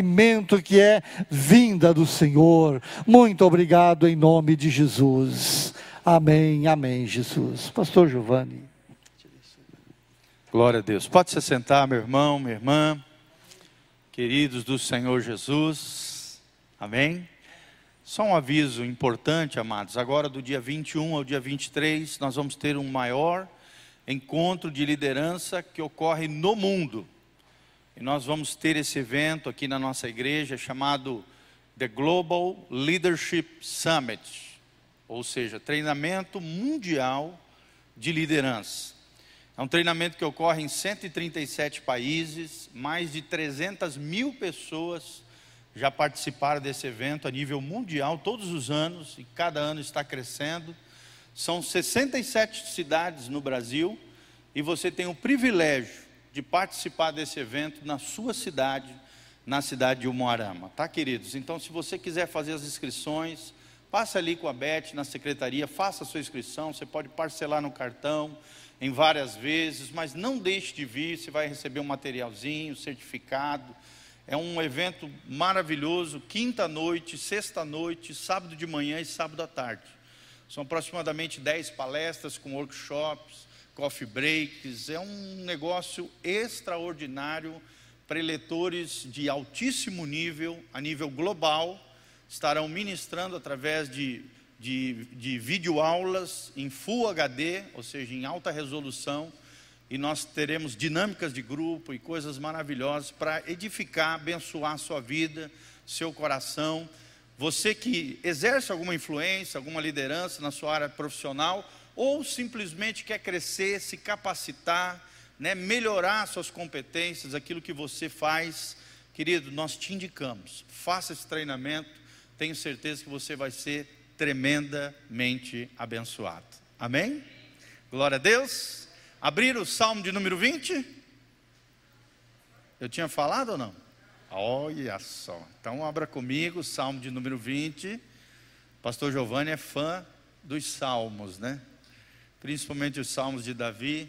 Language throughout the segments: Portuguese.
alimento que é vinda do Senhor. Muito obrigado em nome de Jesus. Amém, amém, Jesus. Pastor Giovanni. Glória a Deus. Pode se sentar, meu irmão, minha irmã, queridos do Senhor Jesus. Amém. Só um aviso importante, amados. Agora, do dia 21 ao dia 23, nós vamos ter um maior encontro de liderança que ocorre no mundo. E nós vamos ter esse evento aqui na nossa igreja chamado The Global Leadership Summit, ou seja, treinamento mundial de liderança. É um treinamento que ocorre em 137 países, mais de 300 mil pessoas já participaram desse evento a nível mundial todos os anos, e cada ano está crescendo. São 67 cidades no Brasil, e você tem o privilégio de participar desse evento na sua cidade, na cidade de Umuarama, tá, queridos? Então, se você quiser fazer as inscrições, passa ali com a Beth na secretaria, faça a sua inscrição, você pode parcelar no cartão em várias vezes, mas não deixe de vir, você vai receber um materialzinho, certificado. É um evento maravilhoso, quinta noite, sexta noite, sábado de manhã e sábado à tarde. São aproximadamente 10 palestras com workshops, coffee breaks, é um negócio extraordinário para eleitores de altíssimo nível, a nível global, estarão ministrando através de, de, de videoaulas em Full HD, ou seja, em alta resolução, e nós teremos dinâmicas de grupo e coisas maravilhosas para edificar, abençoar a sua vida, seu coração. Você que exerce alguma influência, alguma liderança na sua área profissional, ou simplesmente quer crescer, se capacitar, né, melhorar suas competências, aquilo que você faz, querido, nós te indicamos, faça esse treinamento, tenho certeza que você vai ser tremendamente abençoado. Amém? Glória a Deus. Abrir o Salmo de número 20? Eu tinha falado ou não? Olha só. Então abra comigo, Salmo de número 20. Pastor Giovanni é fã dos salmos, né? Principalmente os salmos de Davi.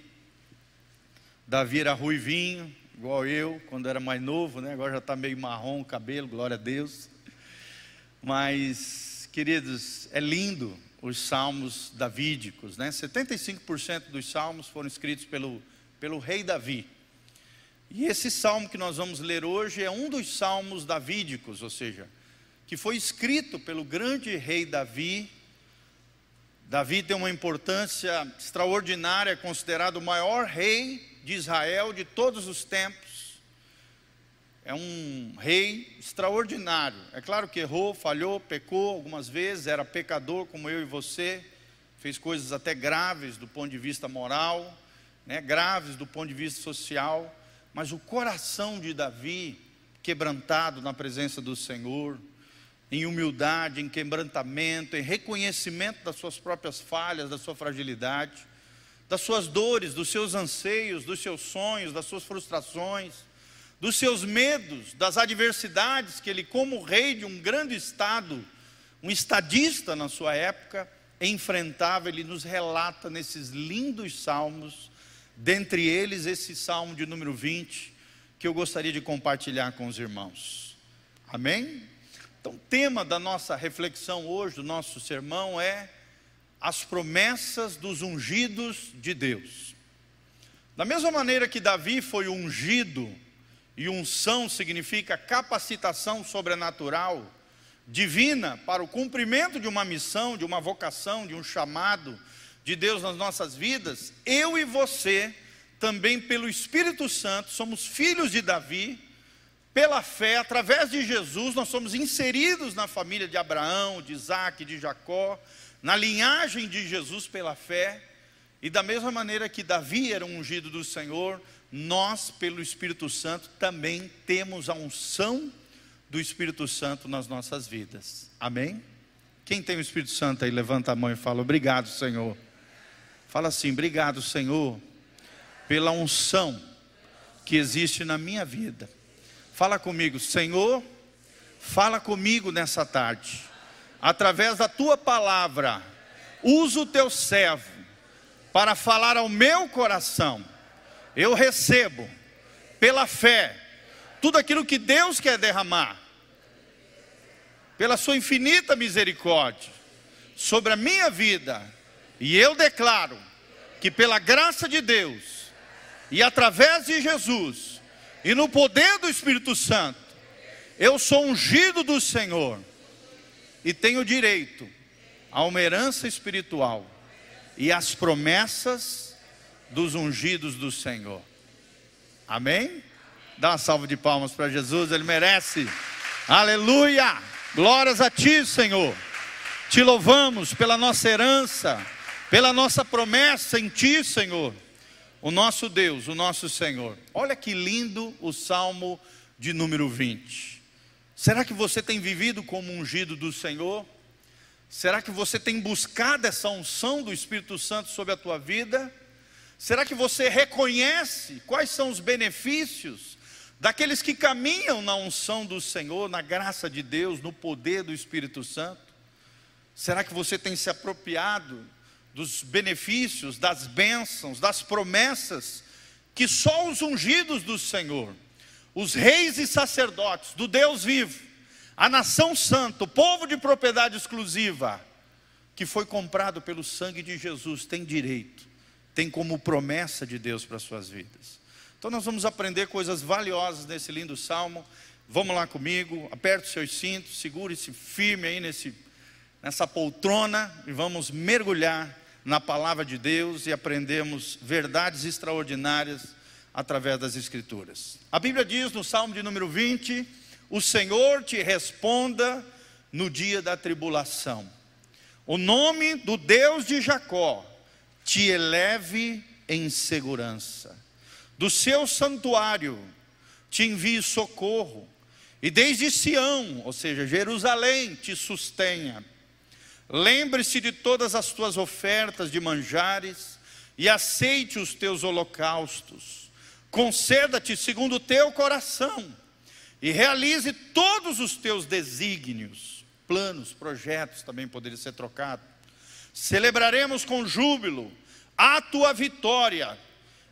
Davi era ruivinho, igual eu, quando era mais novo, né? agora já está meio marrom o cabelo, glória a Deus. Mas, queridos, é lindo os salmos davídicos, né? 75% dos salmos foram escritos pelo, pelo rei Davi. E esse salmo que nós vamos ler hoje é um dos salmos davídicos, ou seja, que foi escrito pelo grande rei Davi Davi tem uma importância extraordinária, considerado o maior rei de Israel de todos os tempos. É um rei extraordinário. É claro que errou, falhou, pecou algumas vezes, era pecador como eu e você, fez coisas até graves do ponto de vista moral, né, graves do ponto de vista social, mas o coração de Davi, quebrantado na presença do Senhor, em humildade, em quebrantamento, em reconhecimento das suas próprias falhas, da sua fragilidade, das suas dores, dos seus anseios, dos seus sonhos, das suas frustrações, dos seus medos, das adversidades que ele, como rei de um grande estado, um estadista na sua época, enfrentava, ele nos relata nesses lindos salmos, dentre eles esse salmo de número 20, que eu gostaria de compartilhar com os irmãos. Amém? Então, o tema da nossa reflexão hoje, do nosso sermão, é as promessas dos ungidos de Deus. Da mesma maneira que Davi foi ungido, e unção significa capacitação sobrenatural, divina, para o cumprimento de uma missão, de uma vocação, de um chamado de Deus nas nossas vidas, eu e você, também pelo Espírito Santo, somos filhos de Davi pela fé, através de Jesus, nós somos inseridos na família de Abraão, de Isaac, de Jacó, na linhagem de Jesus pela fé, e da mesma maneira que Davi era um ungido do Senhor, nós, pelo Espírito Santo, também temos a unção do Espírito Santo nas nossas vidas. Amém? Quem tem o Espírito Santo aí, levanta a mão e fala: Obrigado, Senhor. Fala assim: Obrigado, Senhor, pela unção que existe na minha vida Fala comigo, Senhor, fala comigo nessa tarde, através da tua palavra, usa o teu servo para falar ao meu coração. Eu recebo, pela fé, tudo aquilo que Deus quer derramar, pela Sua infinita misericórdia, sobre a minha vida, e eu declaro que pela graça de Deus, e através de Jesus, e no poder do Espírito Santo, eu sou ungido do Senhor, e tenho direito a uma herança espiritual e as promessas dos ungidos do Senhor. Amém? Dá uma salva de palmas para Jesus, ele merece. Aleluia! Glórias a ti, Senhor. Te louvamos pela nossa herança, pela nossa promessa em ti, Senhor. O nosso Deus, o nosso Senhor. Olha que lindo o salmo de número 20. Será que você tem vivido como ungido do Senhor? Será que você tem buscado essa unção do Espírito Santo sobre a tua vida? Será que você reconhece quais são os benefícios daqueles que caminham na unção do Senhor, na graça de Deus, no poder do Espírito Santo? Será que você tem se apropriado dos benefícios, das bênçãos, das promessas que só os ungidos do Senhor, os reis e sacerdotes do Deus vivo, a nação santa, o povo de propriedade exclusiva, que foi comprado pelo sangue de Jesus, tem direito, tem como promessa de Deus para suas vidas. Então nós vamos aprender coisas valiosas nesse lindo salmo. Vamos lá comigo, aperte os seus cintos, segure-se firme aí nesse, nessa poltrona e vamos mergulhar na palavra de Deus e aprendemos verdades extraordinárias através das Escrituras. A Bíblia diz no Salmo de número 20: O Senhor te responda no dia da tribulação. O nome do Deus de Jacó te eleve em segurança do seu santuário te envie socorro, e desde Sião, ou seja, Jerusalém, te sustenha. Lembre-se de todas as tuas ofertas de manjares e aceite os teus holocaustos. Conceda-te segundo o teu coração e realize todos os teus desígnios, planos, projetos também poderiam ser trocados. Celebraremos com júbilo a tua vitória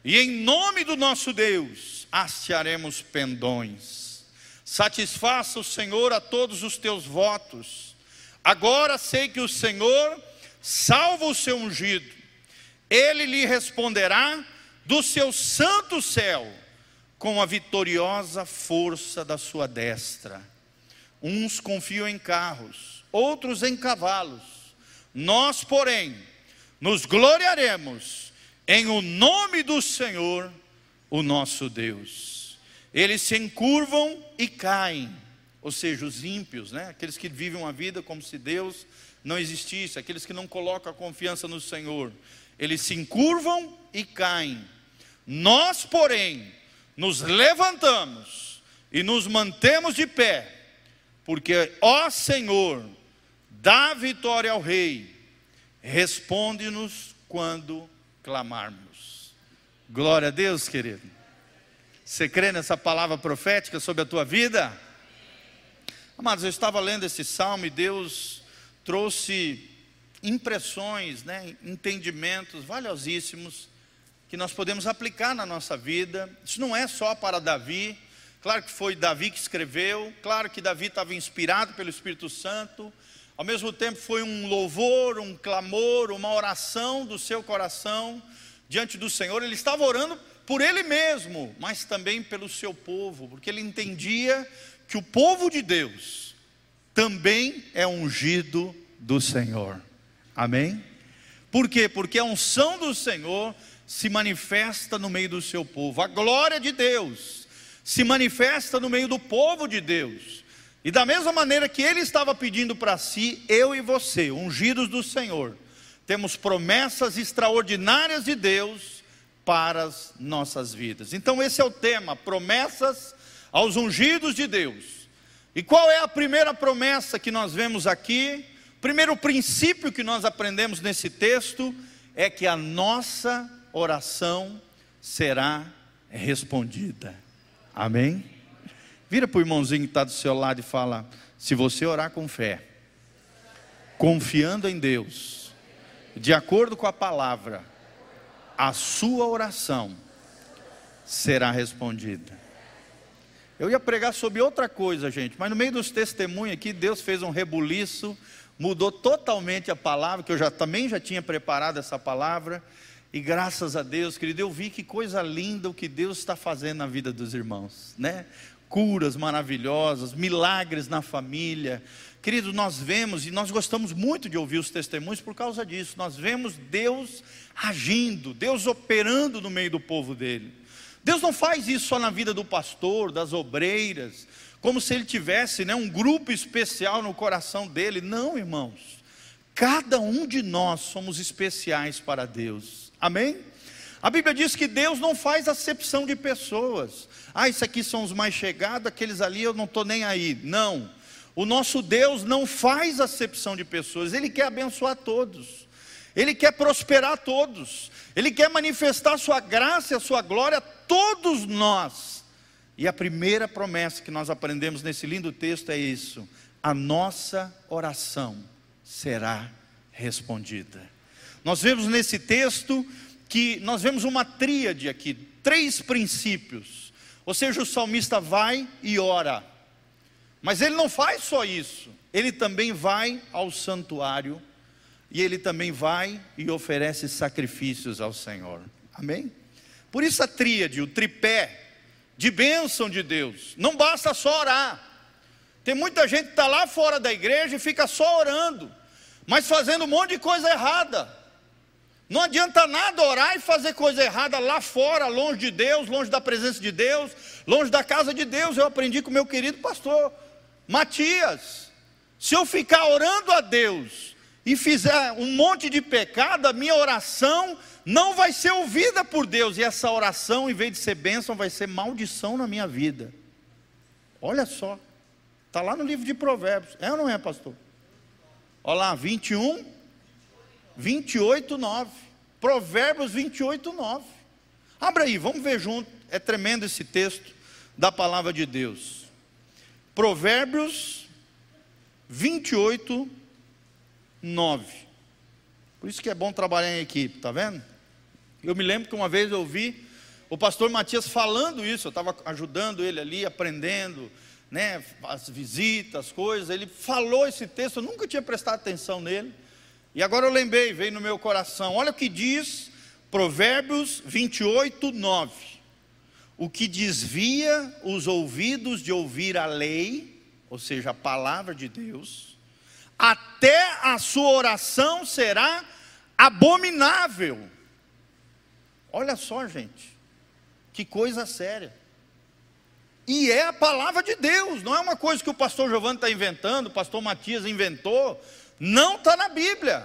e em nome do nosso Deus, hastearemos pendões. Satisfaça o Senhor a todos os teus votos. Agora sei que o Senhor salva o seu ungido. Ele lhe responderá do seu santo céu com a vitoriosa força da sua destra. Uns confiam em carros, outros em cavalos. Nós, porém, nos gloriaremos em o nome do Senhor, o nosso Deus. Eles se encurvam e caem, ou seja, os ímpios, né? aqueles que vivem uma vida como se Deus não existisse, aqueles que não colocam a confiança no Senhor, eles se encurvam e caem. Nós, porém, nos levantamos e nos mantemos de pé, porque, ó Senhor, dá vitória ao Rei, responde-nos quando clamarmos. Glória a Deus, querido. Você crê nessa palavra profética sobre a tua vida? Amados, eu estava lendo esse salmo e Deus trouxe impressões, né, entendimentos valiosíssimos que nós podemos aplicar na nossa vida. Isso não é só para Davi. Claro que foi Davi que escreveu, claro que Davi estava inspirado pelo Espírito Santo, ao mesmo tempo foi um louvor, um clamor, uma oração do seu coração diante do Senhor. Ele estava orando por ele mesmo, mas também pelo seu povo, porque ele entendia que o povo de Deus também é ungido do Senhor. Amém? Por quê? Porque a unção do Senhor se manifesta no meio do seu povo. A glória de Deus se manifesta no meio do povo de Deus. E da mesma maneira que ele estava pedindo para si, eu e você, ungidos do Senhor, temos promessas extraordinárias de Deus para as nossas vidas. Então, esse é o tema: promessas aos ungidos de Deus. E qual é a primeira promessa que nós vemos aqui? Primeiro princípio que nós aprendemos nesse texto é que a nossa oração será respondida. Amém? Vira para o irmãozinho que está do seu lado e fala: se você orar com fé, confiando em Deus, de acordo com a palavra, a sua oração será respondida. Eu ia pregar sobre outra coisa, gente, mas no meio dos testemunhos aqui, Deus fez um rebuliço, mudou totalmente a palavra, que eu já também já tinha preparado essa palavra, e graças a Deus, querido, eu vi que coisa linda o que Deus está fazendo na vida dos irmãos, né? Curas maravilhosas, milagres na família. Querido, nós vemos e nós gostamos muito de ouvir os testemunhos por causa disso. Nós vemos Deus agindo, Deus operando no meio do povo dele. Deus não faz isso só na vida do pastor, das obreiras, como se ele tivesse né, um grupo especial no coração dele. Não, irmãos. Cada um de nós somos especiais para Deus. Amém? A Bíblia diz que Deus não faz acepção de pessoas. Ah, isso aqui são os mais chegados, aqueles ali eu não estou nem aí. Não. O nosso Deus não faz acepção de pessoas, Ele quer abençoar todos. Ele quer prosperar todos, Ele quer manifestar sua graça e a sua glória a todos nós. E a primeira promessa que nós aprendemos nesse lindo texto é isso: a nossa oração será respondida. Nós vemos nesse texto que nós vemos uma tríade aqui, três princípios. Ou seja, o salmista vai e ora. Mas ele não faz só isso, ele também vai ao santuário e ele também vai e oferece sacrifícios ao Senhor. Amém? Por isso a tríade, o tripé de bênção de Deus. Não basta só orar. Tem muita gente que está lá fora da igreja e fica só orando, mas fazendo um monte de coisa errada. Não adianta nada orar e fazer coisa errada lá fora, longe de Deus, longe da presença de Deus, longe da casa de Deus. Eu aprendi com meu querido pastor Matias. Se eu ficar orando a Deus e fizer um monte de pecado, a minha oração não vai ser ouvida por Deus, e essa oração, em vez de ser bênção, vai ser maldição na minha vida. Olha só, está lá no livro de Provérbios, é ou não é, pastor? Olha lá, 21, 28, 9. Provérbios 28, 9. Abra aí, vamos ver junto, é tremendo esse texto da palavra de Deus. Provérbios 28, 9. Por isso que é bom trabalhar em equipe, tá vendo? Eu me lembro que uma vez eu ouvi o pastor Matias falando isso, eu estava ajudando ele ali, aprendendo, né, as visitas, as coisas. Ele falou esse texto, eu nunca tinha prestado atenção nele. E agora eu lembrei, veio no meu coração. Olha o que diz Provérbios 28, 9. O que desvia os ouvidos de ouvir a lei, ou seja, a palavra de Deus, até a sua oração será abominável. Olha só, gente, que coisa séria. E é a palavra de Deus, não é uma coisa que o pastor Giovanni está inventando, o pastor Matias inventou, não está na Bíblia.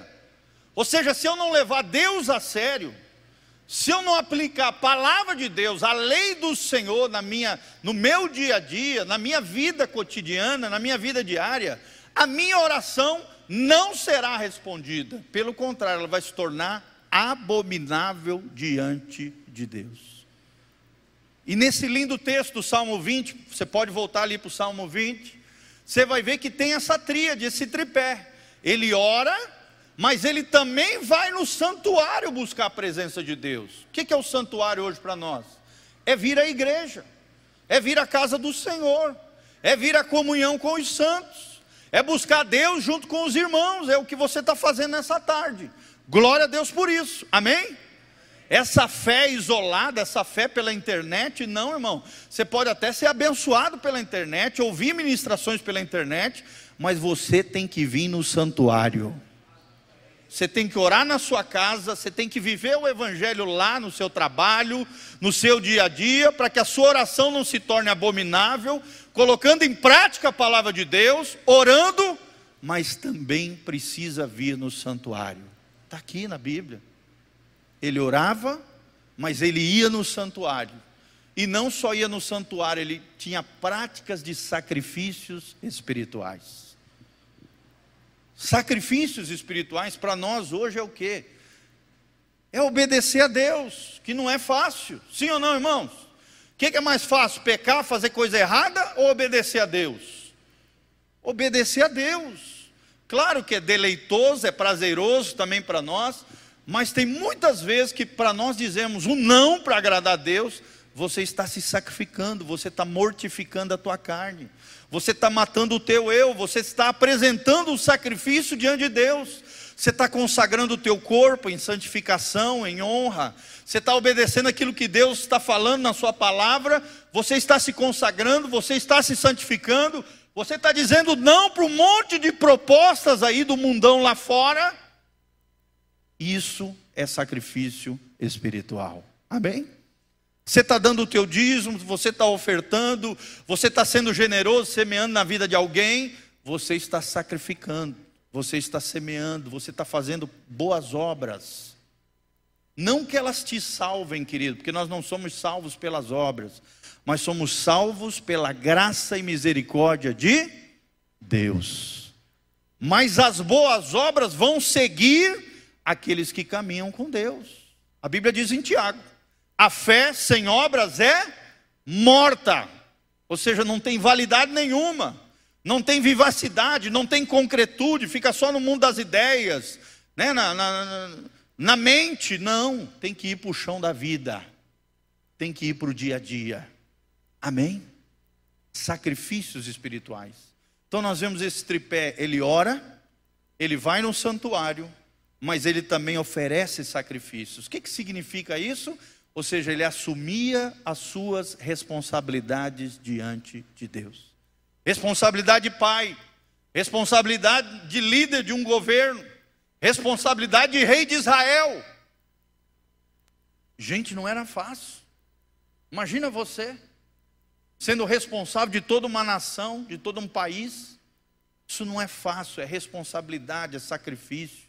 Ou seja, se eu não levar Deus a sério, se eu não aplicar a palavra de Deus, a lei do Senhor na minha, no meu dia a dia, na minha vida cotidiana, na minha vida diária, a minha oração não será respondida. Pelo contrário, ela vai se tornar abominável diante de Deus. E nesse lindo texto do Salmo 20, você pode voltar ali para o Salmo 20, você vai ver que tem essa tríade, esse tripé. Ele ora, mas ele também vai no santuário buscar a presença de Deus. O que é o santuário hoje para nós? É vir à igreja, é vir à casa do Senhor, é vir à comunhão com os santos é buscar Deus junto com os irmãos, é o que você está fazendo nessa tarde. Glória a Deus por isso, amém? Essa fé isolada, essa fé pela internet, não, irmão. Você pode até ser abençoado pela internet, ouvir ministrações pela internet, mas você tem que vir no santuário. Você tem que orar na sua casa, você tem que viver o evangelho lá no seu trabalho, no seu dia a dia, para que a sua oração não se torne abominável, colocando em prática a palavra de Deus, orando, mas também precisa vir no santuário. Está aqui na Bíblia. Ele orava, mas ele ia no santuário. E não só ia no santuário, ele tinha práticas de sacrifícios espirituais. Sacrifícios espirituais para nós hoje é o que? É obedecer a Deus, que não é fácil. Sim ou não, irmãos? O que, que é mais fácil, pecar, fazer coisa errada ou obedecer a Deus? Obedecer a Deus. Claro que é deleitoso, é prazeroso também para nós, mas tem muitas vezes que para nós dizemos um não para agradar a Deus, você está se sacrificando, você está mortificando a tua carne, você está matando o teu eu, você está apresentando um sacrifício diante de Deus, você está consagrando o teu corpo em santificação, em honra, você está obedecendo aquilo que Deus está falando na Sua palavra, você está se consagrando, você está se santificando, você está dizendo não para um monte de propostas aí do mundão lá fora. Isso é sacrifício espiritual. Amém? Você está dando o teu dízimo, você está ofertando, você está sendo generoso, semeando na vida de alguém, você está sacrificando, você está semeando, você está fazendo boas obras. Não que elas te salvem, querido, porque nós não somos salvos pelas obras, mas somos salvos pela graça e misericórdia de Deus. Mas as boas obras vão seguir aqueles que caminham com Deus. A Bíblia diz em Tiago: a fé sem obras é morta, ou seja, não tem validade nenhuma, não tem vivacidade, não tem concretude, fica só no mundo das ideias, né? na, na, na mente, não, tem que ir para o chão da vida, tem que ir para o dia a dia, amém? Sacrifícios espirituais. Então nós vemos esse tripé, ele ora, ele vai no santuário, mas ele também oferece sacrifícios. O que, que significa isso? Ou seja, ele assumia as suas responsabilidades diante de Deus. Responsabilidade de pai, responsabilidade de líder de um governo, responsabilidade de rei de Israel. Gente, não era fácil. Imagina você sendo responsável de toda uma nação, de todo um país. Isso não é fácil, é responsabilidade, é sacrifício.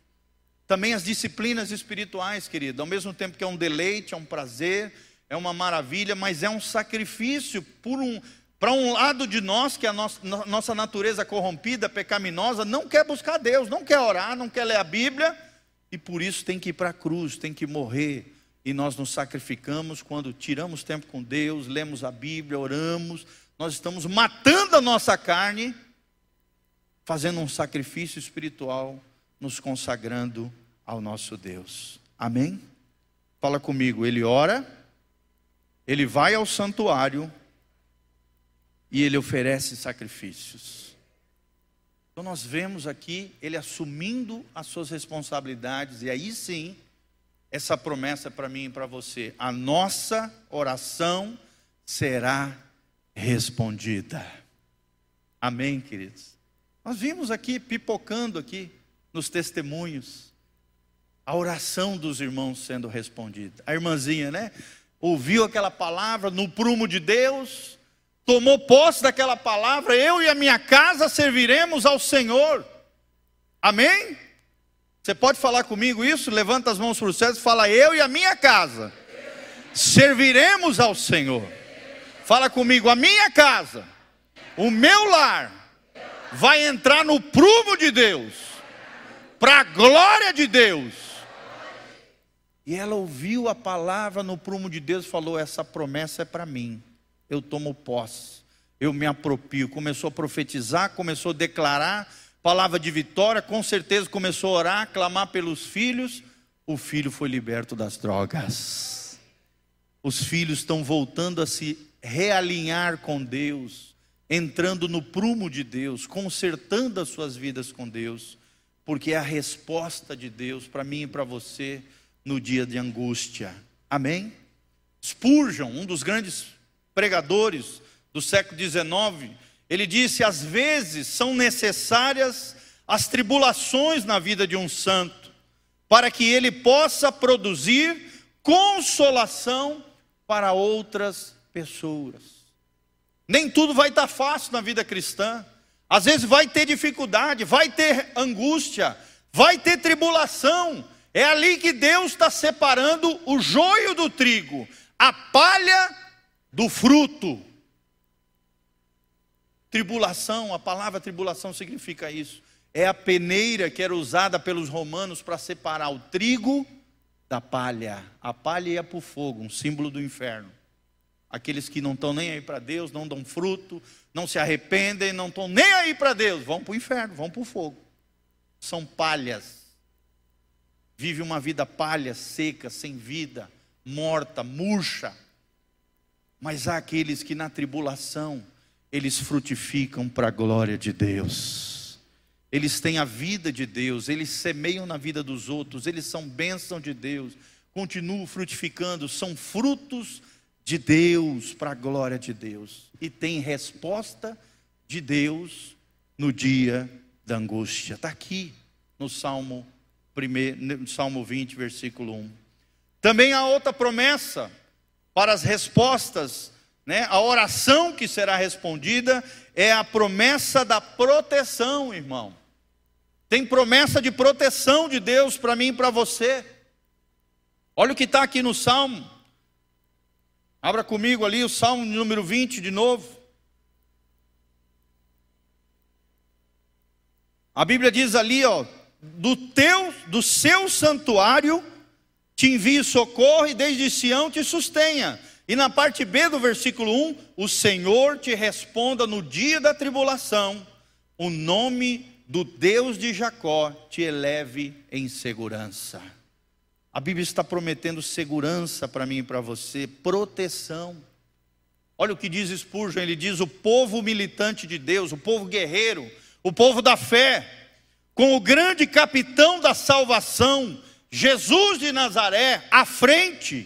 Também as disciplinas espirituais, querido, ao mesmo tempo que é um deleite, é um prazer, é uma maravilha, mas é um sacrifício por um, para um lado de nós, que a nossa, nossa natureza corrompida, pecaminosa, não quer buscar Deus, não quer orar, não quer ler a Bíblia, e por isso tem que ir para a cruz, tem que morrer. E nós nos sacrificamos quando tiramos tempo com Deus, lemos a Bíblia, oramos, nós estamos matando a nossa carne, fazendo um sacrifício espiritual nos consagrando ao nosso Deus. Amém? Fala comigo, ele ora, ele vai ao santuário e ele oferece sacrifícios. Então nós vemos aqui ele assumindo as suas responsabilidades, e aí sim, essa promessa para mim e para você: a nossa oração será respondida. Amém, queridos? Nós vimos aqui, pipocando aqui, nos testemunhos, a oração dos irmãos sendo respondida. A irmãzinha, né? Ouviu aquela palavra no prumo de Deus, tomou posse daquela palavra, eu e a minha casa serviremos ao Senhor. Amém? Você pode falar comigo isso? Levanta as mãos para o céu e fala: Eu e a minha casa serviremos ao Senhor. Fala comigo: A minha casa, o meu lar, vai entrar no prumo de Deus para a glória de Deus. E ela ouviu a palavra no prumo de Deus e falou: Essa promessa é para mim, eu tomo posse, eu me apropio. Começou a profetizar, começou a declarar palavra de vitória, com certeza começou a orar, clamar pelos filhos. O filho foi liberto das drogas. Os filhos estão voltando a se realinhar com Deus, entrando no prumo de Deus, consertando as suas vidas com Deus porque é a resposta de Deus para mim e para você no dia de angústia. Amém? Spurgeon, um dos grandes pregadores do século XIX, ele disse: às vezes são necessárias as tribulações na vida de um santo, para que ele possa produzir consolação para outras pessoas. Nem tudo vai estar fácil na vida cristã. Às vezes vai ter dificuldade, vai ter angústia, vai ter tribulação. É ali que Deus está separando o joio do trigo, a palha do fruto. Tribulação, a palavra tribulação significa isso. É a peneira que era usada pelos romanos para separar o trigo da palha. A palha ia para o fogo, um símbolo do inferno. Aqueles que não estão nem aí para Deus, não dão fruto, não se arrependem, não estão nem aí para Deus, vão para o inferno, vão para o fogo. São palhas. Vive uma vida palha, seca, sem vida, morta, murcha. Mas há aqueles que na tribulação eles frutificam para a glória de Deus. Eles têm a vida de Deus, eles semeiam na vida dos outros, eles são bênção de Deus, continuam frutificando, são frutos de Deus para a glória de Deus. E tem resposta de Deus no dia da angústia. Está aqui no Salmo, primeiro, Salmo 20, versículo 1. Também há outra promessa para as respostas, né? a oração que será respondida é a promessa da proteção, irmão. Tem promessa de proteção de Deus para mim e para você. Olha o que está aqui no Salmo. Abra comigo ali o Salmo número 20 de novo. A Bíblia diz ali, ó, do teu, do seu santuário te envie socorro e desde Sião te sustenha. E na parte B do versículo 1, o Senhor te responda no dia da tribulação, o nome do Deus de Jacó te eleve em segurança. A Bíblia está prometendo segurança para mim e para você, proteção. Olha o que diz Spurgeon, ele diz: o povo militante de Deus, o povo guerreiro, o povo da fé, com o grande capitão da salvação, Jesus de Nazaré à frente,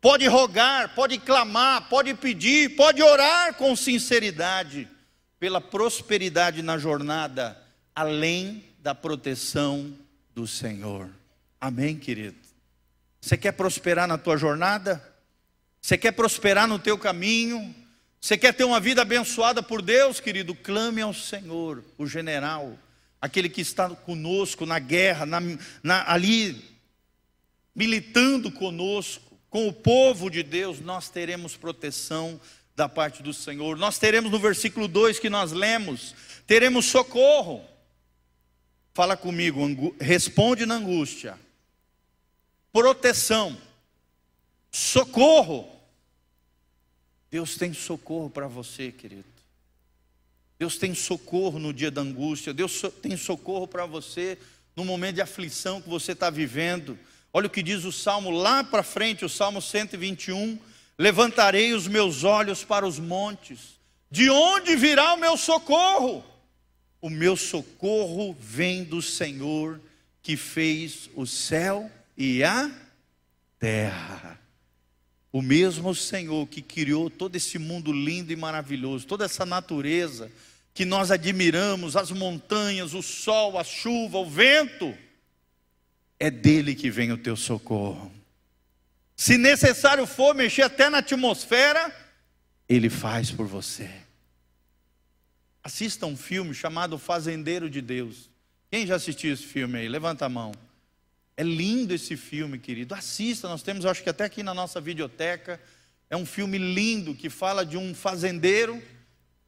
pode rogar, pode clamar, pode pedir, pode orar com sinceridade pela prosperidade na jornada, além da proteção do Senhor. Amém, querido? Você quer prosperar na tua jornada? Você quer prosperar no teu caminho? Você quer ter uma vida abençoada por Deus, querido? Clame ao Senhor, o general, aquele que está conosco na guerra, na, na, ali militando conosco, com o povo de Deus, nós teremos proteção da parte do Senhor. Nós teremos no versículo 2 que nós lemos, teremos socorro. Fala comigo, responde na angústia. Proteção. Socorro. Deus tem socorro para você, querido. Deus tem socorro no dia da angústia. Deus tem socorro para você no momento de aflição que você está vivendo. Olha o que diz o salmo lá para frente, o salmo 121. Levantarei os meus olhos para os montes, de onde virá o meu socorro? O meu socorro vem do Senhor que fez o céu e a terra. O mesmo Senhor que criou todo esse mundo lindo e maravilhoso, toda essa natureza que nós admiramos, as montanhas, o sol, a chuva, o vento é dele que vem o teu socorro. Se necessário for mexer até na atmosfera, ele faz por você. Assista um filme chamado Fazendeiro de Deus. Quem já assistiu esse filme aí? Levanta a mão. É lindo esse filme, querido. Assista, nós temos, acho que até aqui na nossa videoteca. É um filme lindo que fala de um fazendeiro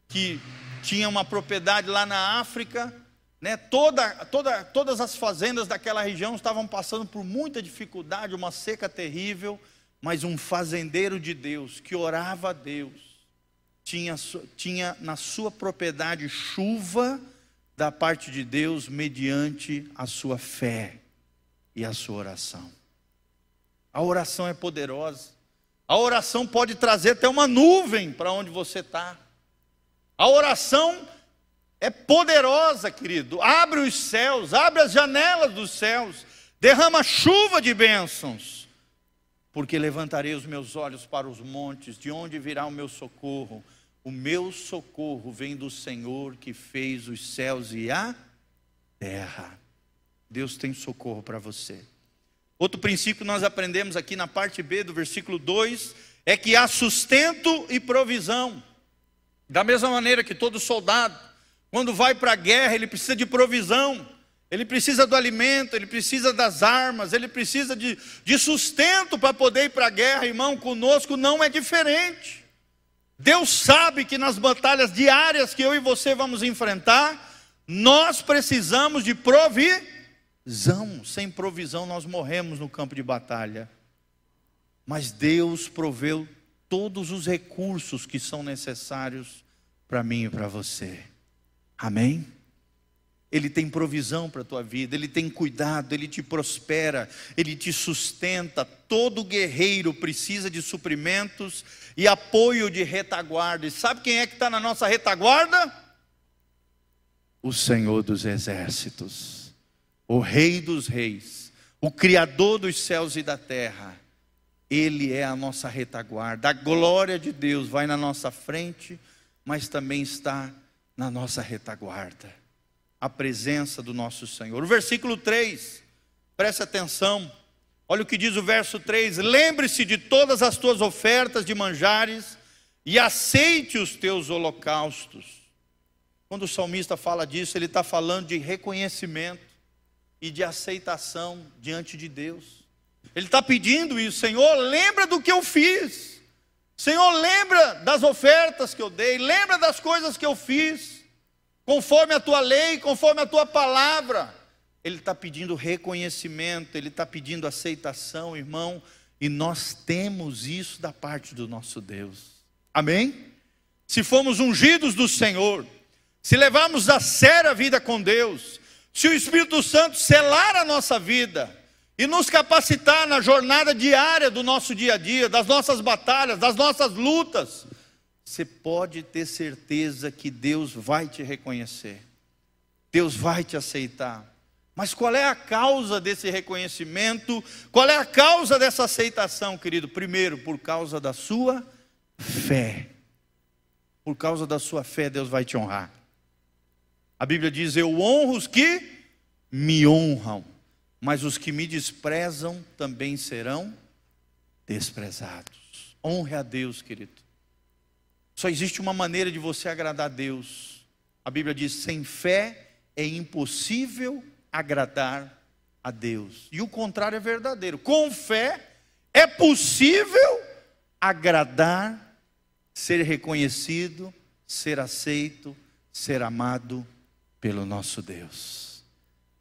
que tinha uma propriedade lá na África né, toda, toda, todas as fazendas daquela região estavam passando por muita dificuldade, uma seca terrível, mas um fazendeiro de Deus que orava a Deus tinha, tinha na sua propriedade chuva da parte de Deus mediante a sua fé e a sua oração. A oração é poderosa. A oração pode trazer até uma nuvem para onde você está. A oração é poderosa, querido. Abre os céus, abre as janelas dos céus, derrama chuva de bênçãos. Porque levantarei os meus olhos para os montes, de onde virá o meu socorro? O meu socorro vem do Senhor que fez os céus e a terra. Deus tem socorro para você. Outro princípio que nós aprendemos aqui na parte B do versículo 2 é que há sustento e provisão. Da mesma maneira que todo soldado quando vai para a guerra, ele precisa de provisão, ele precisa do alimento, ele precisa das armas, ele precisa de, de sustento para poder ir para a guerra, irmão. Conosco não é diferente. Deus sabe que nas batalhas diárias que eu e você vamos enfrentar, nós precisamos de provisão. Sem provisão, nós morremos no campo de batalha. Mas Deus proveu todos os recursos que são necessários para mim e para você. Amém? Ele tem provisão para a tua vida, Ele tem cuidado, Ele te prospera, Ele te sustenta. Todo guerreiro precisa de suprimentos e apoio de retaguarda. E sabe quem é que está na nossa retaguarda? O Senhor dos Exércitos, o Rei dos Reis, o Criador dos céus e da terra. Ele é a nossa retaguarda. A glória de Deus vai na nossa frente, mas também está na nossa retaguarda a presença do nosso Senhor. O versículo 3, preste atenção, olha o que diz o verso 3: Lembre-se de todas as tuas ofertas de manjares e aceite os teus holocaustos. Quando o salmista fala disso, ele está falando de reconhecimento e de aceitação diante de Deus. Ele está pedindo isso, Senhor, lembra do que eu fiz. Senhor, lembra das ofertas que eu dei, lembra das coisas que eu fiz conforme a tua lei, conforme a tua palavra. Ele está pedindo reconhecimento, ele está pedindo aceitação, irmão, e nós temos isso da parte do nosso Deus. Amém? Se formos ungidos do Senhor, se levarmos a sério a vida com Deus, se o Espírito Santo selar a nossa vida e nos capacitar na jornada diária do nosso dia a dia, das nossas batalhas, das nossas lutas, você pode ter certeza que Deus vai te reconhecer, Deus vai te aceitar. Mas qual é a causa desse reconhecimento? Qual é a causa dessa aceitação, querido? Primeiro, por causa da sua fé. Por causa da sua fé, Deus vai te honrar. A Bíblia diz: Eu honro os que me honram, mas os que me desprezam também serão desprezados. Honre a Deus, querido. Só existe uma maneira de você agradar a Deus. A Bíblia diz: sem fé é impossível agradar a Deus. E o contrário é verdadeiro. Com fé é possível agradar, ser reconhecido, ser aceito, ser amado pelo nosso Deus.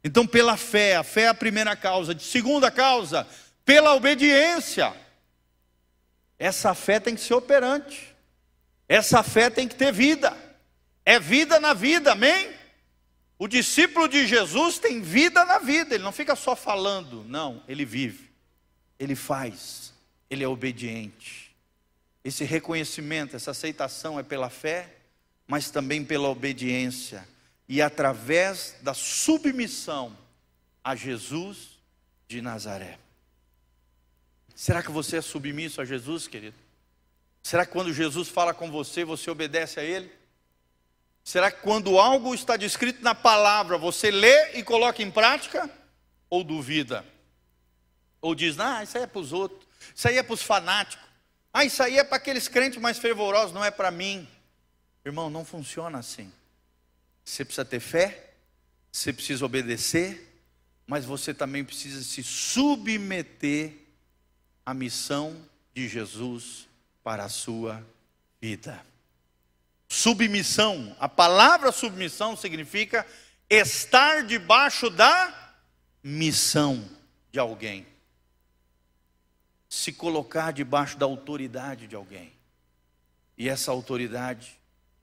Então, pela fé, a fé é a primeira causa. Segunda causa, pela obediência. Essa fé tem que ser operante. Essa fé tem que ter vida. É vida na vida, amém? O discípulo de Jesus tem vida na vida, ele não fica só falando, não, ele vive, ele faz, ele é obediente. Esse reconhecimento, essa aceitação é pela fé, mas também pela obediência e através da submissão a Jesus de Nazaré. Será que você é submisso a Jesus, querido? Será que quando Jesus fala com você, você obedece a Ele? Será que quando algo está descrito na palavra, você lê e coloca em prática? Ou duvida? Ou diz, ah, isso aí é para os outros, isso aí é para os fanáticos, ah, isso aí é para aqueles crentes mais fervorosos, não é para mim. Irmão, não funciona assim. Você precisa ter fé, você precisa obedecer, mas você também precisa se submeter à missão de Jesus para a sua vida. Submissão, a palavra submissão significa estar debaixo da missão de alguém. Se colocar debaixo da autoridade de alguém. E essa autoridade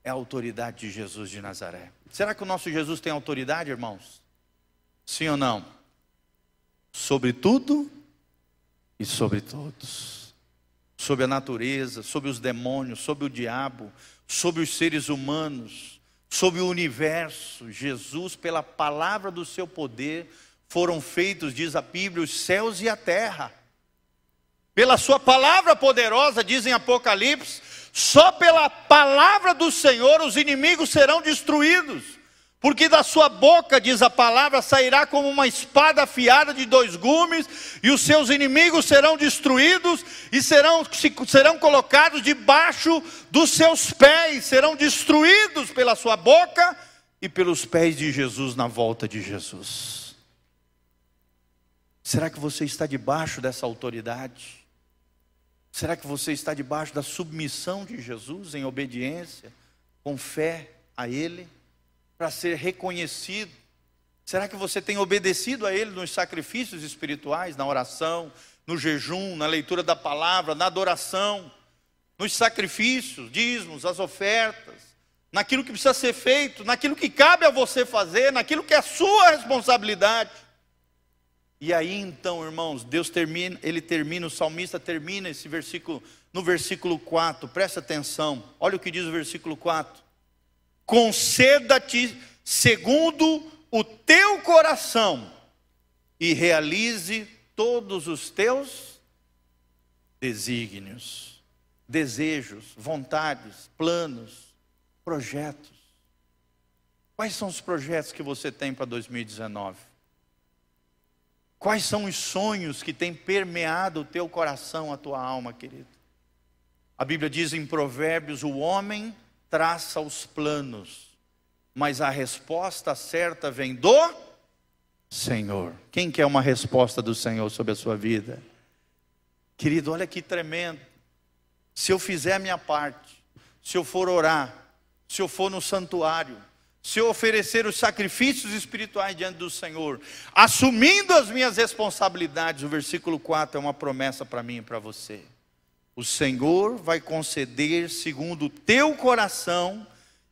é a autoridade de Jesus de Nazaré. Será que o nosso Jesus tem autoridade, irmãos? Sim ou não? Sobre tudo e sobre todos sobre a natureza, sobre os demônios, sobre o diabo, sobre os seres humanos, sobre o universo. Jesus, pela palavra do seu poder, foram feitos, diz a Bíblia, os céus e a terra. Pela sua palavra poderosa, diz em Apocalipse, só pela palavra do Senhor os inimigos serão destruídos. Porque da sua boca, diz a palavra, sairá como uma espada afiada de dois gumes, e os seus inimigos serão destruídos e serão, serão colocados debaixo dos seus pés, serão destruídos pela sua boca e pelos pés de Jesus na volta de Jesus. Será que você está debaixo dessa autoridade? Será que você está debaixo da submissão de Jesus em obediência, com fé a Ele? para ser reconhecido? Será que você tem obedecido a Ele nos sacrifícios espirituais, na oração, no jejum, na leitura da palavra, na adoração, nos sacrifícios, dízimos, as ofertas, naquilo que precisa ser feito, naquilo que cabe a você fazer, naquilo que é sua responsabilidade. E aí então, irmãos, Deus termina, ele termina, o salmista termina esse versículo no versículo 4. Presta atenção. Olha o que diz o versículo 4. Conceda-te segundo o teu coração e realize todos os teus desígnios, desejos, vontades, planos, projetos. Quais são os projetos que você tem para 2019? Quais são os sonhos que têm permeado o teu coração, a tua alma, querido? A Bíblia diz em Provérbios: o homem traça os planos, mas a resposta certa vem do Senhor. Quem quer uma resposta do Senhor sobre a sua vida? Querido, olha que tremendo. Se eu fizer a minha parte, se eu for orar, se eu for no santuário, se eu oferecer os sacrifícios espirituais diante do Senhor, assumindo as minhas responsabilidades, o versículo 4 é uma promessa para mim e para você. O Senhor vai conceder segundo o teu coração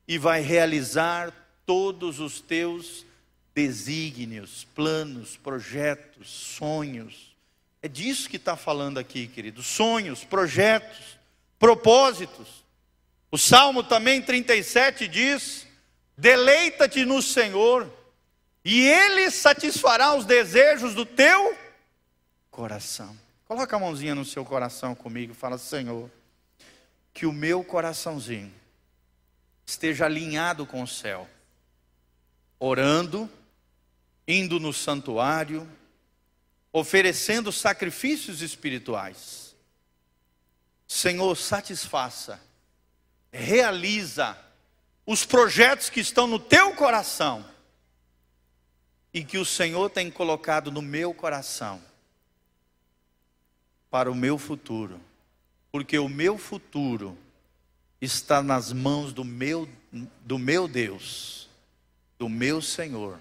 e vai realizar todos os teus desígnios, planos, projetos, sonhos. É disso que está falando aqui, querido. Sonhos, projetos, propósitos. O Salmo também 37 diz: Deleita-te no Senhor, e Ele satisfará os desejos do teu coração. Coloca a mãozinha no seu coração comigo e fala: Senhor, que o meu coraçãozinho esteja alinhado com o céu, orando, indo no santuário, oferecendo sacrifícios espirituais. Senhor, satisfaça, realiza os projetos que estão no teu coração e que o Senhor tem colocado no meu coração para o meu futuro, porque o meu futuro está nas mãos do meu, do meu Deus, do meu Senhor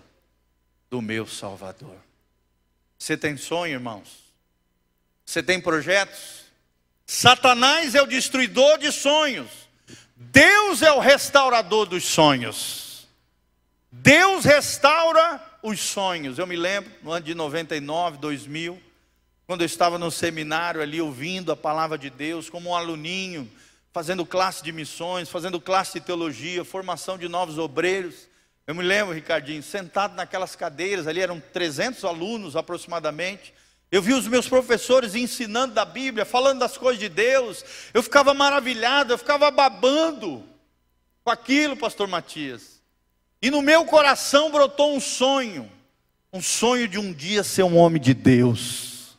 do meu Salvador. Você tem sonho, irmãos? Você tem projetos? Satanás é o destruidor de sonhos. Deus é o restaurador dos sonhos. Deus restaura os sonhos. Eu me lembro no ano de 99, 2000, quando eu estava no seminário ali ouvindo a palavra de Deus, como um aluninho, fazendo classe de missões, fazendo classe de teologia, formação de novos obreiros. Eu me lembro, Ricardinho, sentado naquelas cadeiras, ali eram 300 alunos aproximadamente. Eu vi os meus professores ensinando da Bíblia, falando das coisas de Deus. Eu ficava maravilhado, eu ficava babando com aquilo, pastor Matias. E no meu coração brotou um sonho, um sonho de um dia ser um homem de Deus.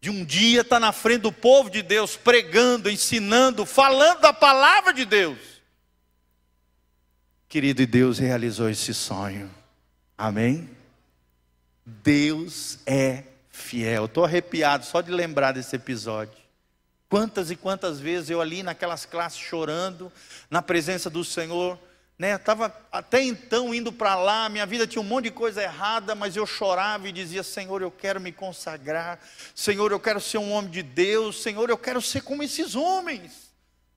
De um dia estar na frente do povo de Deus, pregando, ensinando, falando da palavra de Deus. Querido, e Deus realizou esse sonho. Amém? Deus é fiel. Estou arrepiado só de lembrar desse episódio. Quantas e quantas vezes eu ali naquelas classes chorando, na presença do Senhor, né? Estava até então indo para lá, minha vida tinha um monte de coisa errada, mas eu chorava e dizia: Senhor, eu quero me consagrar, Senhor, eu quero ser um homem de Deus, Senhor, eu quero ser como esses homens.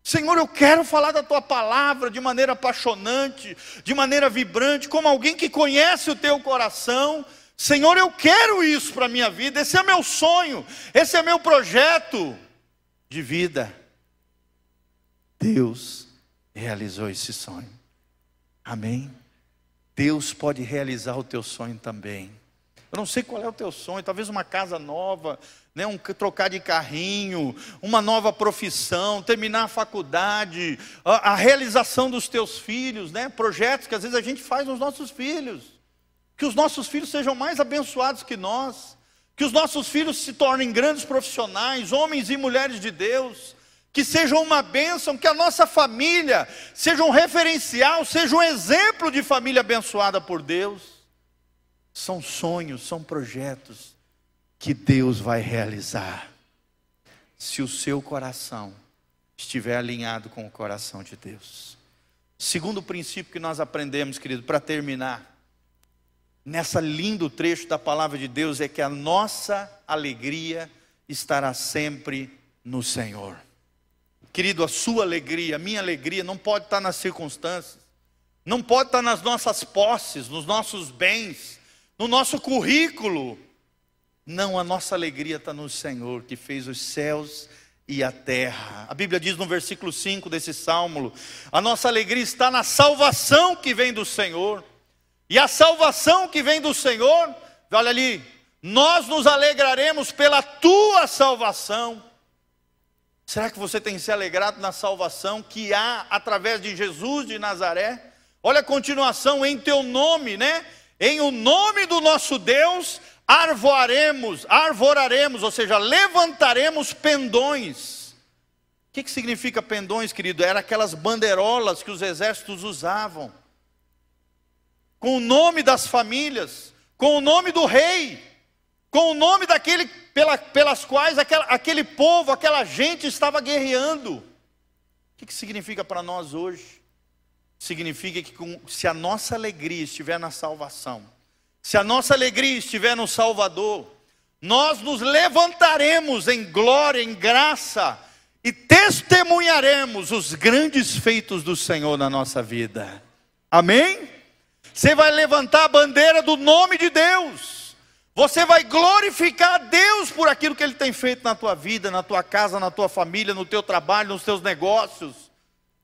Senhor, eu quero falar da tua palavra de maneira apaixonante, de maneira vibrante, como alguém que conhece o teu coração. Senhor, eu quero isso para a minha vida, esse é meu sonho, esse é meu projeto de vida. Deus realizou esse sonho. Amém? Deus pode realizar o teu sonho também. Eu não sei qual é o teu sonho, talvez uma casa nova, né, um trocar de carrinho, uma nova profissão, terminar a faculdade, a, a, realização dos teus filhos, né, projetos que às vezes a gente faz nos nossos filhos. Que os nossos filhos sejam mais abençoados que nós, que os nossos filhos se tornem grandes profissionais, homens e mulheres de Deus, que sejam uma bênção, que a nossa família seja um referencial, seja um exemplo de família abençoada por Deus. São sonhos, são projetos que Deus vai realizar, se o seu coração estiver alinhado com o coração de Deus. Segundo princípio que nós aprendemos, querido, para terminar, nessa lindo trecho da palavra de Deus, é que a nossa alegria estará sempre no Senhor. Querido, a sua alegria, a minha alegria não pode estar nas circunstâncias, não pode estar nas nossas posses, nos nossos bens, no nosso currículo. Não, a nossa alegria está no Senhor que fez os céus e a terra. A Bíblia diz no versículo 5 desse salmo: a nossa alegria está na salvação que vem do Senhor. E a salvação que vem do Senhor, olha ali, nós nos alegraremos pela tua salvação. Será que você tem se alegrado na salvação que há através de Jesus de Nazaré? Olha a continuação, em teu nome, né? Em o nome do nosso Deus, arvoaremos, arvoraremos, ou seja, levantaremos pendões. O que, que significa pendões, querido? Era aquelas bandeirolas que os exércitos usavam, com o nome das famílias, com o nome do rei, com o nome daquele pela, pelas quais aquela, aquele povo, aquela gente estava guerreando. O que, que significa para nós hoje? significa que com, se a nossa alegria estiver na salvação, se a nossa alegria estiver no Salvador, nós nos levantaremos em glória, em graça e testemunharemos os grandes feitos do Senhor na nossa vida. Amém? Você vai levantar a bandeira do nome de Deus. Você vai glorificar a Deus por aquilo que Ele tem feito na tua vida, na tua casa, na tua família, no teu trabalho, nos teus negócios.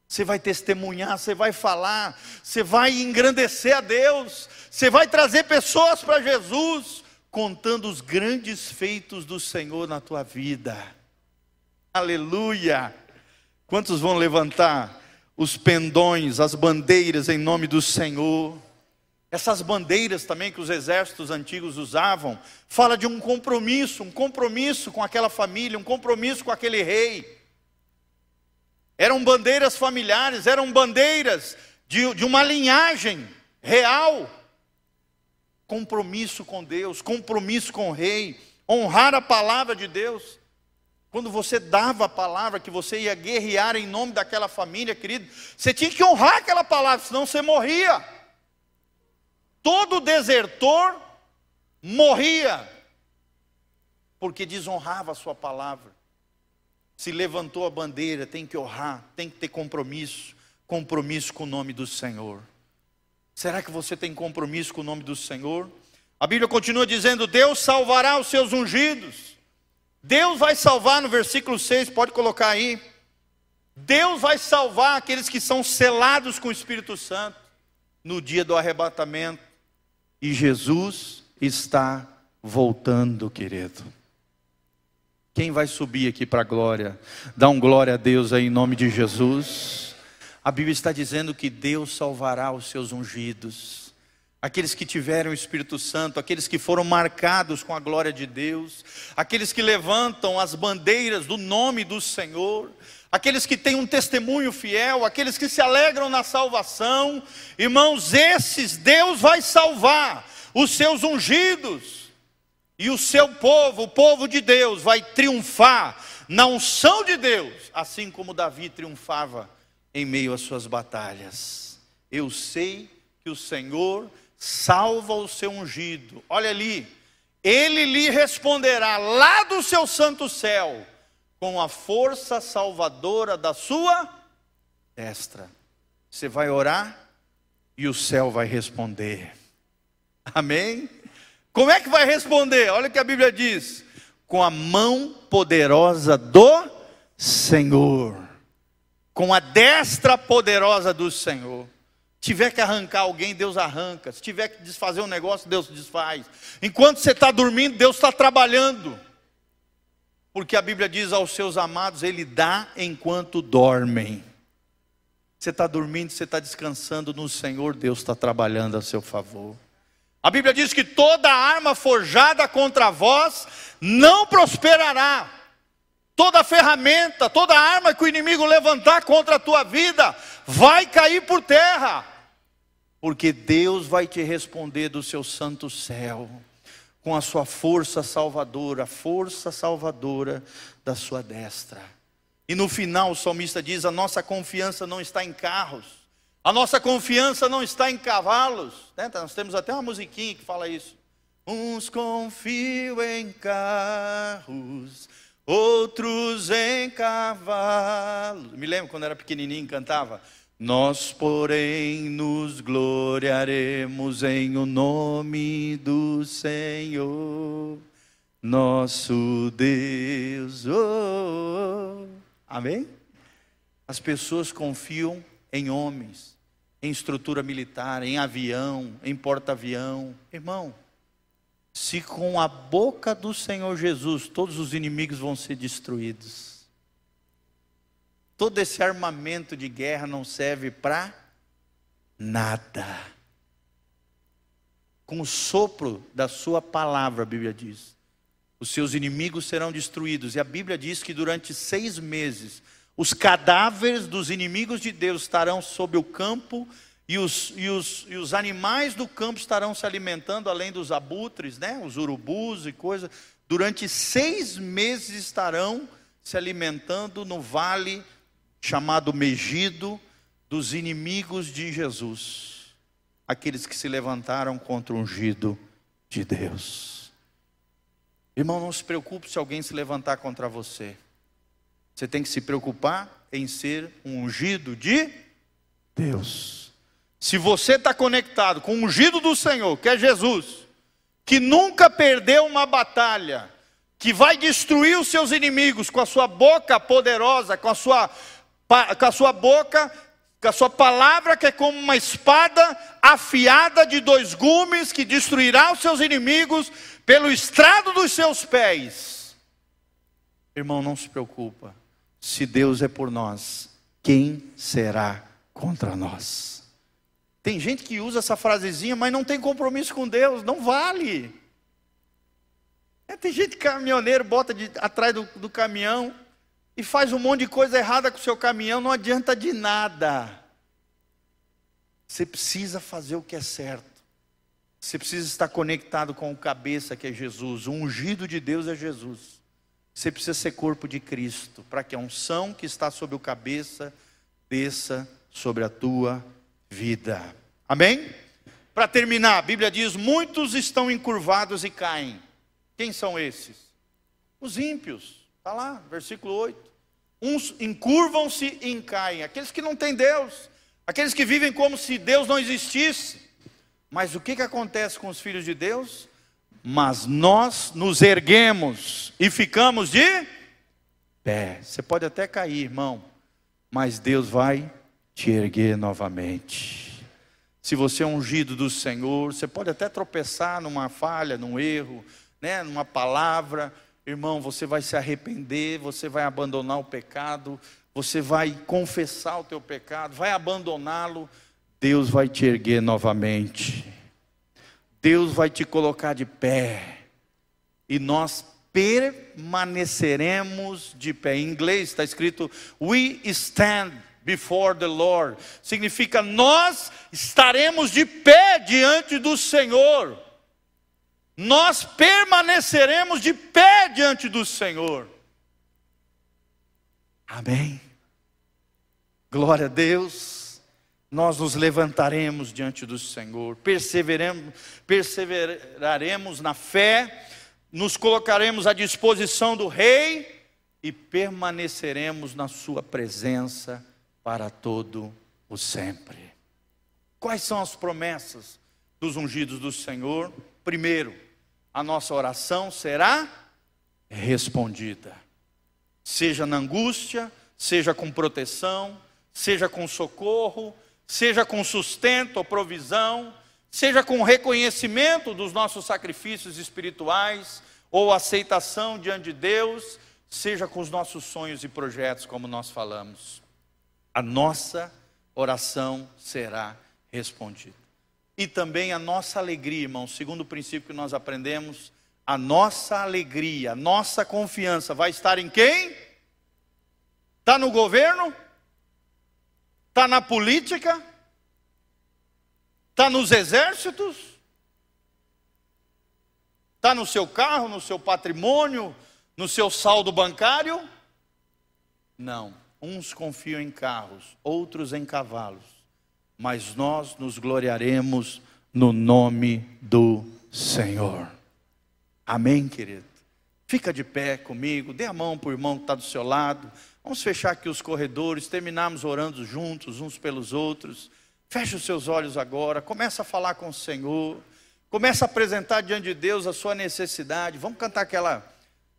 Você vai testemunhar, você vai falar, você vai engrandecer a Deus, você vai trazer pessoas para Jesus, contando os grandes feitos do Senhor na tua vida. Aleluia! Quantos vão levantar os pendões, as bandeiras em nome do Senhor? Essas bandeiras também que os exércitos antigos usavam, fala de um compromisso, um compromisso com aquela família, um compromisso com aquele rei eram bandeiras familiares, eram bandeiras de, de uma linhagem real. Compromisso com Deus, compromisso com o rei, honrar a palavra de Deus. Quando você dava a palavra que você ia guerrear em nome daquela família, querido, você tinha que honrar aquela palavra, senão você morria. Todo desertor morria, porque desonrava a sua palavra se levantou a bandeira, tem que honrar, tem que ter compromisso, compromisso com o nome do Senhor. Será que você tem compromisso com o nome do Senhor? A Bíblia continua dizendo: Deus salvará os seus ungidos. Deus vai salvar no versículo 6, pode colocar aí. Deus vai salvar aqueles que são selados com o Espírito Santo no dia do arrebatamento. E Jesus está voltando, querido. Quem vai subir aqui para a glória? Dá um glória a Deus aí em nome de Jesus. A Bíblia está dizendo que Deus salvará os seus ungidos. Aqueles que tiveram o Espírito Santo, aqueles que foram marcados com a glória de Deus, aqueles que levantam as bandeiras do nome do Senhor, aqueles que têm um testemunho fiel, aqueles que se alegram na salvação, irmãos, esses Deus vai salvar, os seus ungidos. E o seu povo, o povo de Deus, vai triunfar na unção de Deus, assim como Davi triunfava em meio às suas batalhas. Eu sei que o Senhor salva o seu ungido. Olha ali, ele lhe responderá lá do seu santo céu, com a força salvadora da sua destra. Você vai orar e o céu vai responder. Amém? Como é que vai responder? Olha o que a Bíblia diz: com a mão poderosa do Senhor, com a destra poderosa do Senhor. Se tiver que arrancar alguém, Deus arranca. Se tiver que desfazer um negócio, Deus desfaz. Enquanto você está dormindo, Deus está trabalhando. Porque a Bíblia diz aos seus amados: Ele dá enquanto dormem. Você está dormindo, você está descansando no Senhor, Deus está trabalhando a seu favor. A Bíblia diz que toda arma forjada contra vós não prosperará. Toda ferramenta, toda arma que o inimigo levantar contra a tua vida vai cair por terra. Porque Deus vai te responder do seu santo céu com a sua força salvadora, a força salvadora da sua destra. E no final o salmista diz: a nossa confiança não está em carros, a nossa confiança não está em cavalos. Né? Nós temos até uma musiquinha que fala isso. Uns confiam em carros, outros em cavalos. Me lembro quando era pequenininho cantava. Nós, porém, nos gloriaremos em o nome do Senhor, nosso Deus. Oh, amém? As pessoas confiam em homens, em estrutura militar, em avião, em porta-avião. Irmão, se com a boca do Senhor Jesus todos os inimigos vão ser destruídos, Todo esse armamento de guerra não serve para nada. Com o sopro da sua palavra, a Bíblia diz, os seus inimigos serão destruídos. E a Bíblia diz que durante seis meses, os cadáveres dos inimigos de Deus estarão sob o campo e os, e, os, e os animais do campo estarão se alimentando, além dos abutres, né? os urubus e coisas. Durante seis meses estarão se alimentando no vale chamado Megido dos inimigos de Jesus, aqueles que se levantaram contra o ungido de Deus. Irmão, não se preocupe se alguém se levantar contra você. Você tem que se preocupar em ser um ungido de Deus. Se você está conectado com o ungido do Senhor, que é Jesus, que nunca perdeu uma batalha, que vai destruir os seus inimigos com a sua boca poderosa, com a sua com a sua boca, com a sua palavra, que é como uma espada afiada de dois gumes, que destruirá os seus inimigos pelo estrado dos seus pés. Irmão, não se preocupa. Se Deus é por nós, quem será contra nós? Tem gente que usa essa frasezinha, mas não tem compromisso com Deus, não vale. É, tem gente que caminhoneiro bota de, atrás do, do caminhão, e faz um monte de coisa errada com o seu caminhão, não adianta de nada. Você precisa fazer o que é certo. Você precisa estar conectado com o cabeça que é Jesus. O ungido de Deus é Jesus. Você precisa ser corpo de Cristo, para que a unção que está sobre o cabeça desça sobre a tua vida. Amém? Para terminar, a Bíblia diz: muitos estão encurvados e caem. Quem são esses? Os ímpios. Está lá, versículo 8. Uns encurvam-se e caem, aqueles que não têm Deus, aqueles que vivem como se Deus não existisse. Mas o que, que acontece com os filhos de Deus? Mas nós nos erguemos e ficamos de pé. Você pode até cair, irmão, mas Deus vai te erguer novamente. Se você é ungido do Senhor, você pode até tropeçar numa falha, num erro, né, numa palavra, irmão, você vai se arrepender, você vai abandonar o pecado, você vai confessar o teu pecado, vai abandoná-lo, Deus vai te erguer novamente. Deus vai te colocar de pé. E nós permaneceremos de pé. Em inglês está escrito we stand before the Lord. Significa nós estaremos de pé diante do Senhor nós permaneceremos de pé diante do Senhor. Amém. Glória a Deus. Nós nos levantaremos diante do Senhor, perseveremos, perseveraremos na fé, nos colocaremos à disposição do Rei e permaneceremos na Sua presença para todo o sempre. Quais são as promessas dos ungidos do Senhor? Primeiro, a nossa oração será respondida. Seja na angústia, seja com proteção, seja com socorro, seja com sustento ou provisão, seja com reconhecimento dos nossos sacrifícios espirituais ou aceitação diante de Deus, seja com os nossos sonhos e projetos, como nós falamos. A nossa oração será respondida e também a nossa alegria, irmão. Segundo o princípio que nós aprendemos, a nossa alegria, a nossa confiança vai estar em quem? Está no governo? Está na política? Está nos exércitos? Está no seu carro, no seu patrimônio, no seu saldo bancário? Não. Uns confiam em carros, outros em cavalos mas nós nos gloriaremos no nome do Senhor. Amém, querido? Fica de pé comigo, dê a mão para o irmão que está do seu lado. Vamos fechar aqui os corredores, terminarmos orando juntos, uns pelos outros. Feche os seus olhos agora, começa a falar com o Senhor. Começa a apresentar diante de Deus a sua necessidade. Vamos cantar aquela.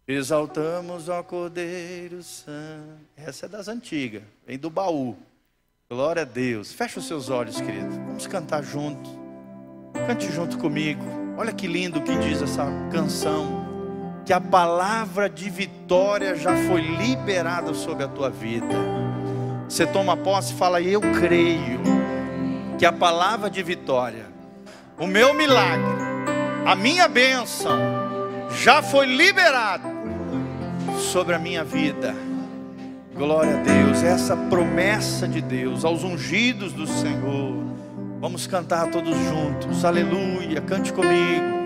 Exaltamos ao Cordeiro Santo. Essa é das antigas, vem do baú. Glória a Deus. Feche os seus olhos, querido. Vamos cantar junto. Cante junto comigo. Olha que lindo que diz essa canção. Que a palavra de vitória já foi liberada sobre a tua vida. Você toma posse e fala: Eu creio que a palavra de vitória, o meu milagre, a minha bênção, já foi liberado sobre a minha vida. Glória a Deus, essa promessa de Deus aos ungidos do Senhor. Vamos cantar todos juntos, aleluia, cante comigo.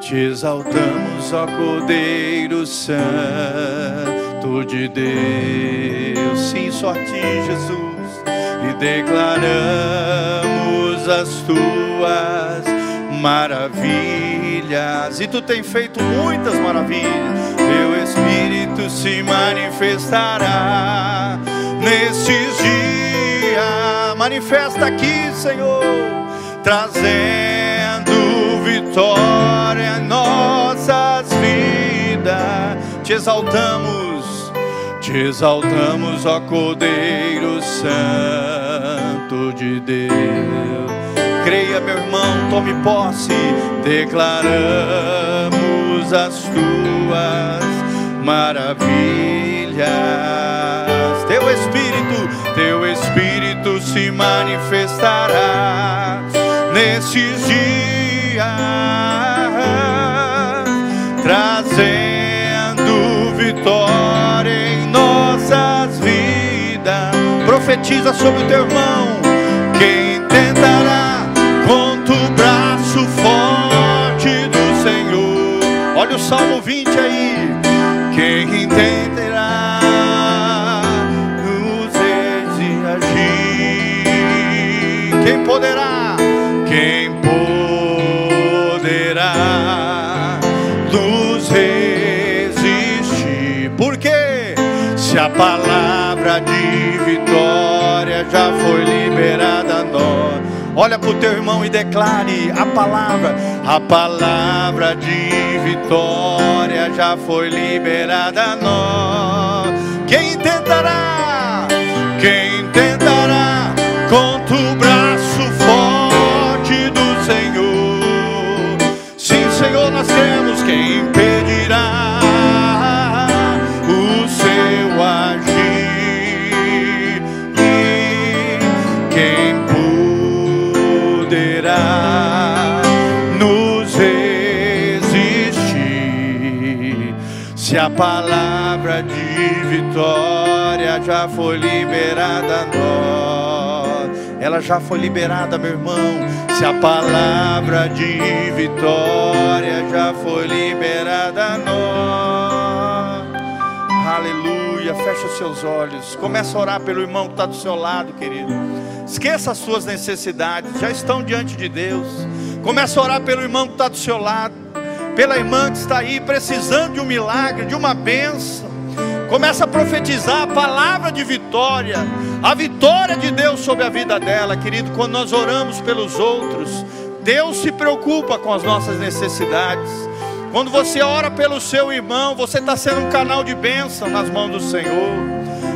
Te exaltamos, ó Cordeiro Santo de Deus, sim, só a ti, Jesus, e declaramos as tuas maravilhas. E tu tem feito muitas maravilhas. Teu Espírito se manifestará nestes dias. Manifesta aqui, Senhor, trazendo vitória em nossas vidas. Te exaltamos, te exaltamos, ó Cordeiro Santo de Deus. Creia, meu irmão, tome posse, declaramos as tuas maravilhas. Teu Espírito, teu Espírito se manifestará nesses dias, trazendo vitória em nossas vidas. Profetiza sobre o teu irmão, quem Salmo 20 aí. Olha para o teu irmão e declare a palavra, a palavra de vitória já foi liberada a nós. Quem tentará? Quem palavra de vitória já foi liberada a nós, ela já foi liberada, meu irmão. Se a palavra de vitória já foi liberada a nós, aleluia. Fecha os seus olhos, começa a orar pelo irmão que está do seu lado, querido. Esqueça as suas necessidades, já estão diante de Deus. Começa a orar pelo irmão que está do seu lado, pela irmã que está aí precisando de um milagre, de uma bênção. Começa a profetizar a palavra de vitória, a vitória de Deus sobre a vida dela, querido. Quando nós oramos pelos outros, Deus se preocupa com as nossas necessidades. Quando você ora pelo seu irmão, você está sendo um canal de bênção nas mãos do Senhor.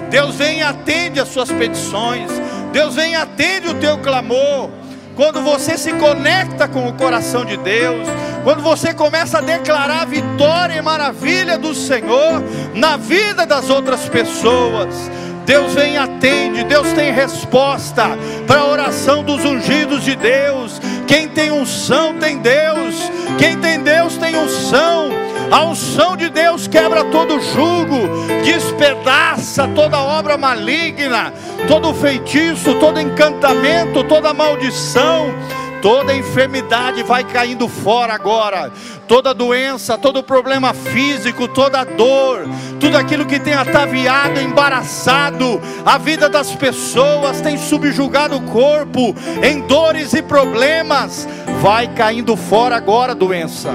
Deus vem e atende as suas petições. Deus vem e atende o teu clamor. Quando você se conecta com o coração de Deus, quando você começa a declarar vitória e maravilha do Senhor na vida das outras pessoas, Deus vem e atende, Deus tem resposta para a oração dos ungidos de Deus. Quem tem unção tem Deus, quem tem Deus tem unção. A unção de Deus quebra todo jugo, despedaça toda obra maligna, todo feitiço, todo encantamento, toda maldição. Toda enfermidade vai caindo fora agora. Toda doença, todo problema físico, toda dor, tudo aquilo que tem ataviado, embaraçado a vida das pessoas, tem subjugado o corpo em dores e problemas, vai caindo fora agora, doença.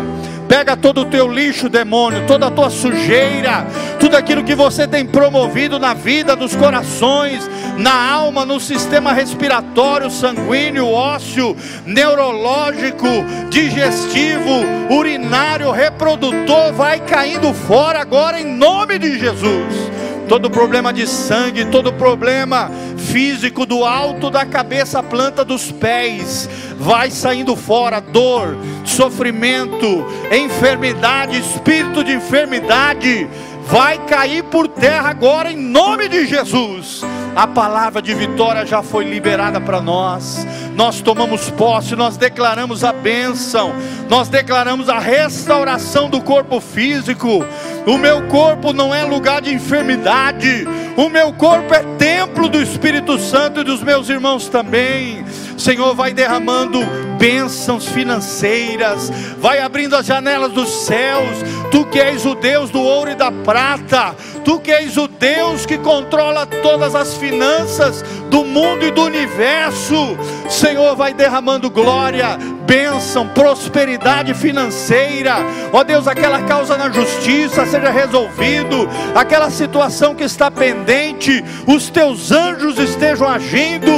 Pega todo o teu lixo, demônio, toda a tua sujeira, tudo aquilo que você tem promovido na vida, nos corações, na alma, no sistema respiratório, sanguíneo, ósseo, neurológico, digestivo, urinário, reprodutor, vai caindo fora agora em nome de Jesus todo problema de sangue, todo problema físico do alto da cabeça planta dos pés, vai saindo fora dor, sofrimento, enfermidade, espírito de enfermidade, vai cair por terra agora em nome de Jesus. A palavra de vitória já foi liberada para nós. Nós tomamos posse, nós declaramos a bênção, nós declaramos a restauração do corpo físico. O meu corpo não é lugar de enfermidade, o meu corpo é templo do Espírito Santo e dos meus irmãos também. Senhor, vai derramando bênçãos financeiras, vai abrindo as janelas dos céus. Tu que és o Deus do ouro e da prata, tu que és o Deus que controla todas as finanças do mundo e do universo. Senhor, vai derramando glória, bênção, prosperidade financeira. Ó Deus, aquela causa na justiça seja resolvido, aquela situação que está pendente, os teus anjos estejam agindo,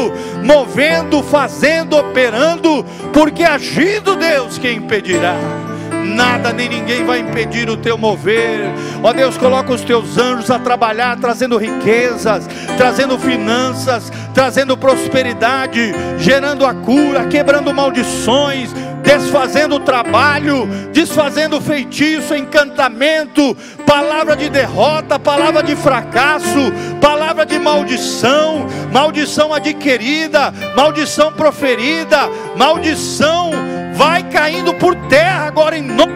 movendo, fazendo, operando, porque agindo Deus, quem impedirá? Nada nem ninguém vai impedir o teu mover. Ó Deus, coloca os teus anjos a trabalhar, trazendo riquezas, trazendo finanças, trazendo prosperidade, gerando a cura, quebrando maldições, desfazendo o trabalho, desfazendo feitiço, encantamento, palavra de derrota, palavra de fracasso, palavra de maldição, maldição adquirida, maldição proferida, maldição vai caindo por terra agora em nome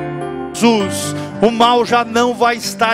de Jesus. O mal já não vai estar